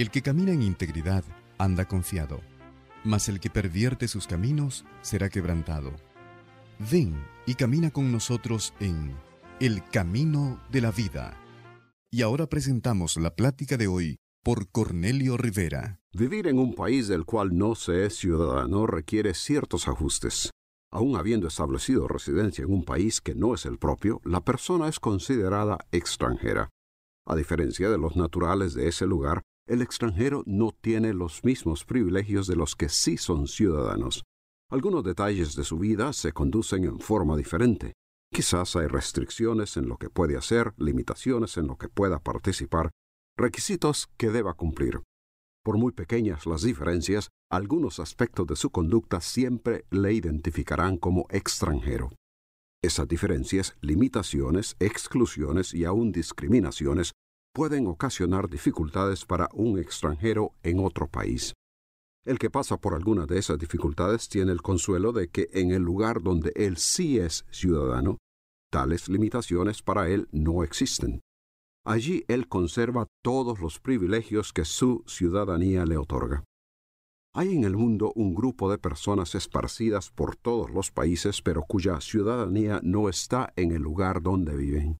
El que camina en integridad anda confiado, mas el que pervierte sus caminos será quebrantado. Ven y camina con nosotros en El Camino de la Vida. Y ahora presentamos la plática de hoy por Cornelio Rivera. Vivir en un país del cual no se es ciudadano requiere ciertos ajustes. Aun habiendo establecido residencia en un país que no es el propio, la persona es considerada extranjera. A diferencia de los naturales de ese lugar, el extranjero no tiene los mismos privilegios de los que sí son ciudadanos. Algunos detalles de su vida se conducen en forma diferente. Quizás hay restricciones en lo que puede hacer, limitaciones en lo que pueda participar, requisitos que deba cumplir. Por muy pequeñas las diferencias, algunos aspectos de su conducta siempre le identificarán como extranjero. Esas diferencias, limitaciones, exclusiones y aún discriminaciones pueden ocasionar dificultades para un extranjero en otro país. El que pasa por alguna de esas dificultades tiene el consuelo de que en el lugar donde él sí es ciudadano, tales limitaciones para él no existen. Allí él conserva todos los privilegios que su ciudadanía le otorga. Hay en el mundo un grupo de personas esparcidas por todos los países, pero cuya ciudadanía no está en el lugar donde viven.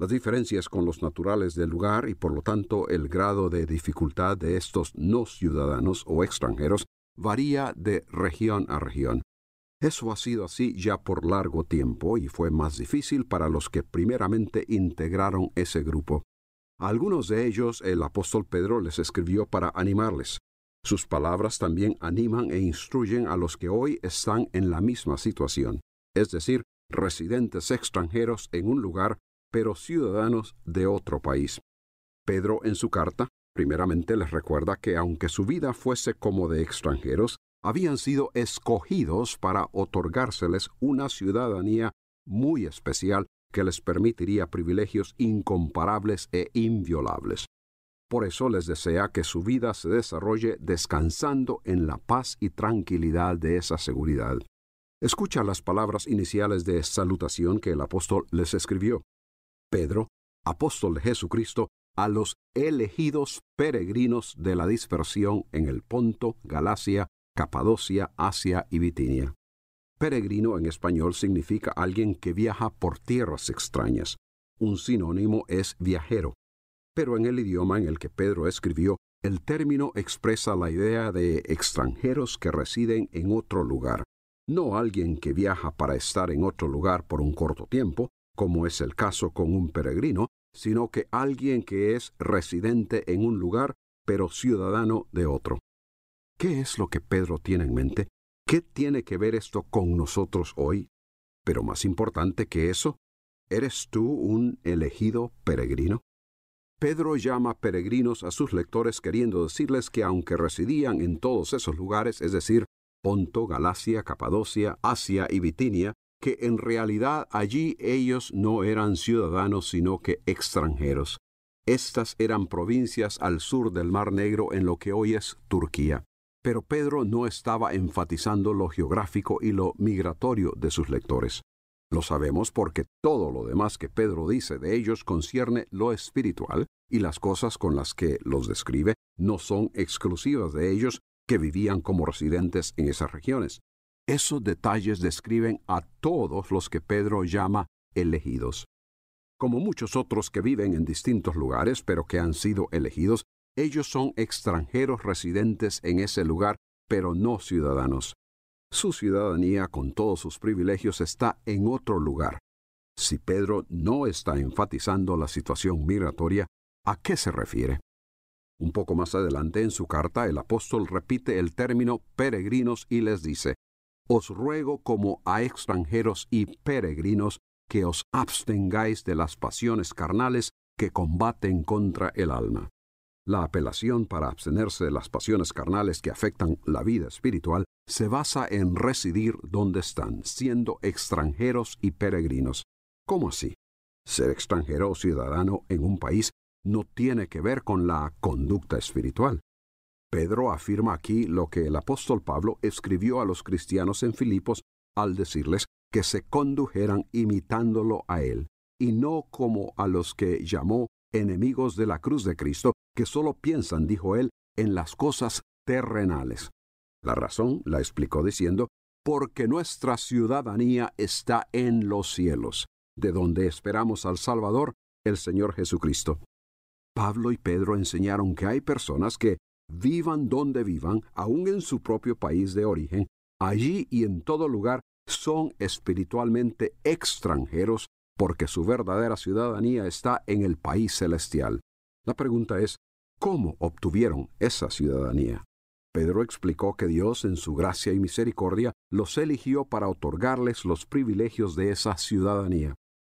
Las diferencias con los naturales del lugar y por lo tanto el grado de dificultad de estos no ciudadanos o extranjeros varía de región a región. Eso ha sido así ya por largo tiempo y fue más difícil para los que primeramente integraron ese grupo. A algunos de ellos el apóstol Pedro les escribió para animarles. Sus palabras también animan e instruyen a los que hoy están en la misma situación, es decir, residentes extranjeros en un lugar pero ciudadanos de otro país. Pedro en su carta primeramente les recuerda que aunque su vida fuese como de extranjeros, habían sido escogidos para otorgárseles una ciudadanía muy especial que les permitiría privilegios incomparables e inviolables. Por eso les desea que su vida se desarrolle descansando en la paz y tranquilidad de esa seguridad. Escucha las palabras iniciales de salutación que el apóstol les escribió. Pedro, apóstol de Jesucristo, a los elegidos peregrinos de la dispersión en el Ponto, Galacia, Capadocia, Asia y Bitinia. Peregrino en español significa alguien que viaja por tierras extrañas. Un sinónimo es viajero. Pero en el idioma en el que Pedro escribió, el término expresa la idea de extranjeros que residen en otro lugar, no alguien que viaja para estar en otro lugar por un corto tiempo, como es el caso con un peregrino, sino que alguien que es residente en un lugar, pero ciudadano de otro. ¿Qué es lo que Pedro tiene en mente? ¿Qué tiene que ver esto con nosotros hoy? Pero más importante que eso, ¿eres tú un elegido peregrino? Pedro llama peregrinos a sus lectores queriendo decirles que aunque residían en todos esos lugares, es decir, Ponto, Galacia, Capadocia, Asia y Bitinia, que en realidad allí ellos no eran ciudadanos sino que extranjeros. Estas eran provincias al sur del Mar Negro en lo que hoy es Turquía. Pero Pedro no estaba enfatizando lo geográfico y lo migratorio de sus lectores. Lo sabemos porque todo lo demás que Pedro dice de ellos concierne lo espiritual y las cosas con las que los describe no son exclusivas de ellos que vivían como residentes en esas regiones. Esos detalles describen a todos los que Pedro llama elegidos. Como muchos otros que viven en distintos lugares pero que han sido elegidos, ellos son extranjeros residentes en ese lugar pero no ciudadanos. Su ciudadanía con todos sus privilegios está en otro lugar. Si Pedro no está enfatizando la situación migratoria, ¿a qué se refiere? Un poco más adelante en su carta el apóstol repite el término peregrinos y les dice, os ruego como a extranjeros y peregrinos que os abstengáis de las pasiones carnales que combaten contra el alma. La apelación para abstenerse de las pasiones carnales que afectan la vida espiritual se basa en residir donde están, siendo extranjeros y peregrinos. ¿Cómo así? Ser extranjero o ciudadano en un país no tiene que ver con la conducta espiritual. Pedro afirma aquí lo que el apóstol Pablo escribió a los cristianos en Filipos al decirles que se condujeran imitándolo a él, y no como a los que llamó enemigos de la cruz de Cristo, que solo piensan, dijo él, en las cosas terrenales. La razón la explicó diciendo, porque nuestra ciudadanía está en los cielos, de donde esperamos al Salvador, el Señor Jesucristo. Pablo y Pedro enseñaron que hay personas que, vivan donde vivan, aun en su propio país de origen, allí y en todo lugar, son espiritualmente extranjeros porque su verdadera ciudadanía está en el país celestial. La pregunta es, ¿cómo obtuvieron esa ciudadanía? Pedro explicó que Dios en su gracia y misericordia los eligió para otorgarles los privilegios de esa ciudadanía.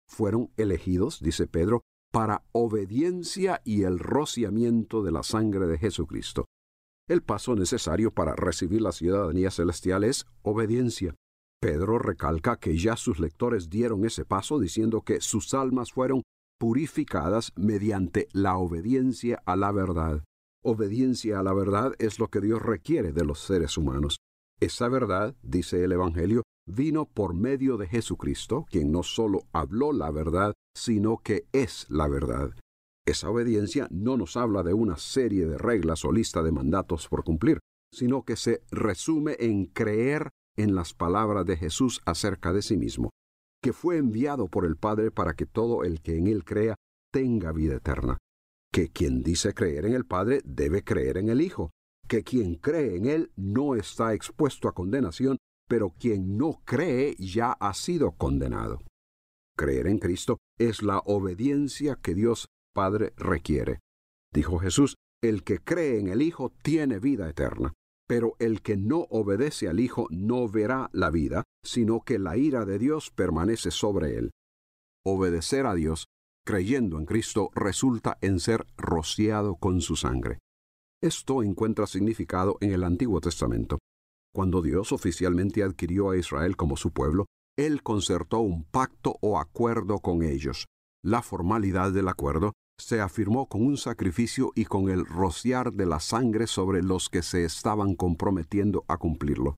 Fueron elegidos, dice Pedro, para obediencia y el rociamiento de la sangre de Jesucristo. El paso necesario para recibir la ciudadanía celestial es obediencia. Pedro recalca que ya sus lectores dieron ese paso diciendo que sus almas fueron purificadas mediante la obediencia a la verdad. Obediencia a la verdad es lo que Dios requiere de los seres humanos. Esa verdad, dice el Evangelio, vino por medio de Jesucristo, quien no solo habló la verdad, sino que es la verdad. Esa obediencia no nos habla de una serie de reglas o lista de mandatos por cumplir, sino que se resume en creer en las palabras de Jesús acerca de sí mismo, que fue enviado por el Padre para que todo el que en él crea tenga vida eterna, que quien dice creer en el Padre debe creer en el Hijo, que quien cree en él no está expuesto a condenación, pero quien no cree ya ha sido condenado. Creer en Cristo es la obediencia que Dios Padre requiere. Dijo Jesús, el que cree en el Hijo tiene vida eterna pero el que no obedece al Hijo no verá la vida, sino que la ira de Dios permanece sobre él. Obedecer a Dios, creyendo en Cristo, resulta en ser rociado con su sangre. Esto encuentra significado en el Antiguo Testamento. Cuando Dios oficialmente adquirió a Israel como su pueblo, Él concertó un pacto o acuerdo con ellos. La formalidad del acuerdo se afirmó con un sacrificio y con el rociar de la sangre sobre los que se estaban comprometiendo a cumplirlo.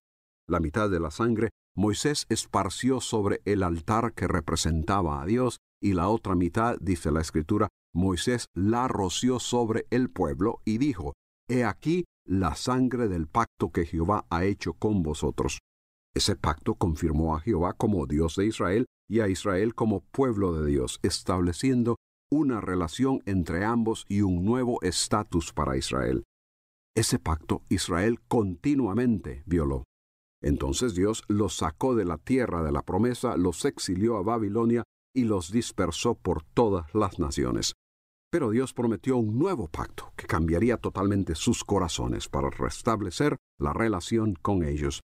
La mitad de la sangre Moisés esparció sobre el altar que representaba a Dios y la otra mitad, dice la escritura, Moisés la roció sobre el pueblo y dijo, He aquí la sangre del pacto que Jehová ha hecho con vosotros. Ese pacto confirmó a Jehová como Dios de Israel y a Israel como pueblo de Dios, estableciendo una relación entre ambos y un nuevo estatus para Israel. Ese pacto Israel continuamente violó. Entonces Dios los sacó de la tierra de la promesa, los exilió a Babilonia y los dispersó por todas las naciones. Pero Dios prometió un nuevo pacto que cambiaría totalmente sus corazones para restablecer la relación con ellos.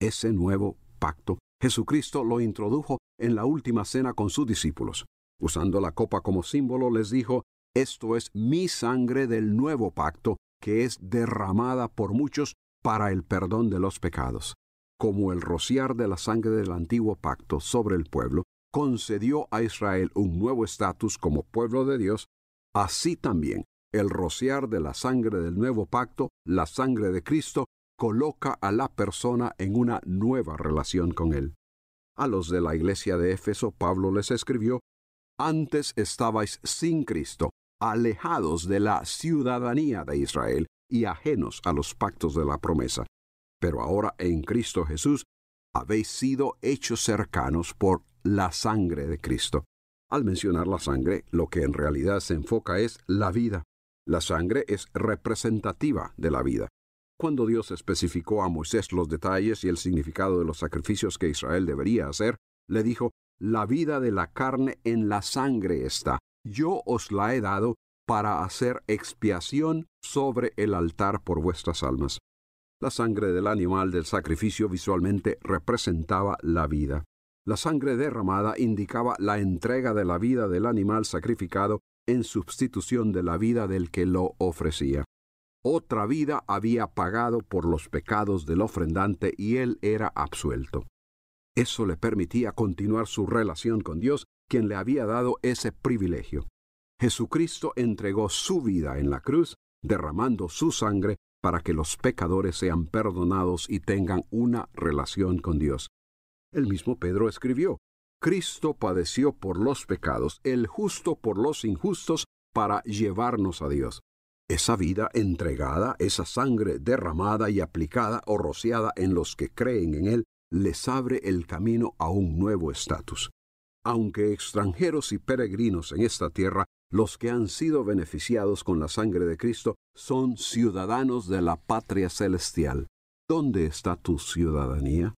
Ese nuevo pacto Jesucristo lo introdujo en la última cena con sus discípulos. Usando la copa como símbolo, les dijo, Esto es mi sangre del nuevo pacto, que es derramada por muchos para el perdón de los pecados. Como el rociar de la sangre del antiguo pacto sobre el pueblo concedió a Israel un nuevo estatus como pueblo de Dios, así también el rociar de la sangre del nuevo pacto, la sangre de Cristo, coloca a la persona en una nueva relación con Él. A los de la iglesia de Éfeso Pablo les escribió antes estabais sin Cristo, alejados de la ciudadanía de Israel y ajenos a los pactos de la promesa. Pero ahora en Cristo Jesús habéis sido hechos cercanos por la sangre de Cristo. Al mencionar la sangre, lo que en realidad se enfoca es la vida. La sangre es representativa de la vida. Cuando Dios especificó a Moisés los detalles y el significado de los sacrificios que Israel debería hacer, le dijo, la vida de la carne en la sangre está. Yo os la he dado para hacer expiación sobre el altar por vuestras almas. La sangre del animal del sacrificio visualmente representaba la vida. La sangre derramada indicaba la entrega de la vida del animal sacrificado en sustitución de la vida del que lo ofrecía. Otra vida había pagado por los pecados del ofrendante y él era absuelto. Eso le permitía continuar su relación con Dios, quien le había dado ese privilegio. Jesucristo entregó su vida en la cruz, derramando su sangre para que los pecadores sean perdonados y tengan una relación con Dios. El mismo Pedro escribió, Cristo padeció por los pecados, el justo por los injustos, para llevarnos a Dios. Esa vida entregada, esa sangre derramada y aplicada o rociada en los que creen en Él, les abre el camino a un nuevo estatus. Aunque extranjeros y peregrinos en esta tierra, los que han sido beneficiados con la sangre de Cristo son ciudadanos de la patria celestial. ¿Dónde está tu ciudadanía?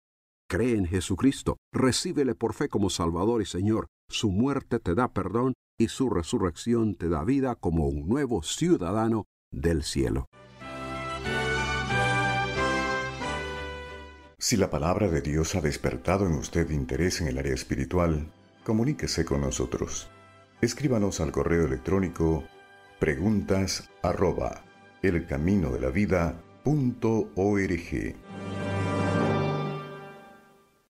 Cree en Jesucristo, recíbele por fe como Salvador y Señor. Su muerte te da perdón y su resurrección te da vida como un nuevo ciudadano del cielo. Si la palabra de Dios ha despertado en usted interés en el área espiritual, comuníquese con nosotros. Escríbanos al correo electrónico preguntas arroba elcaminodelavida.org.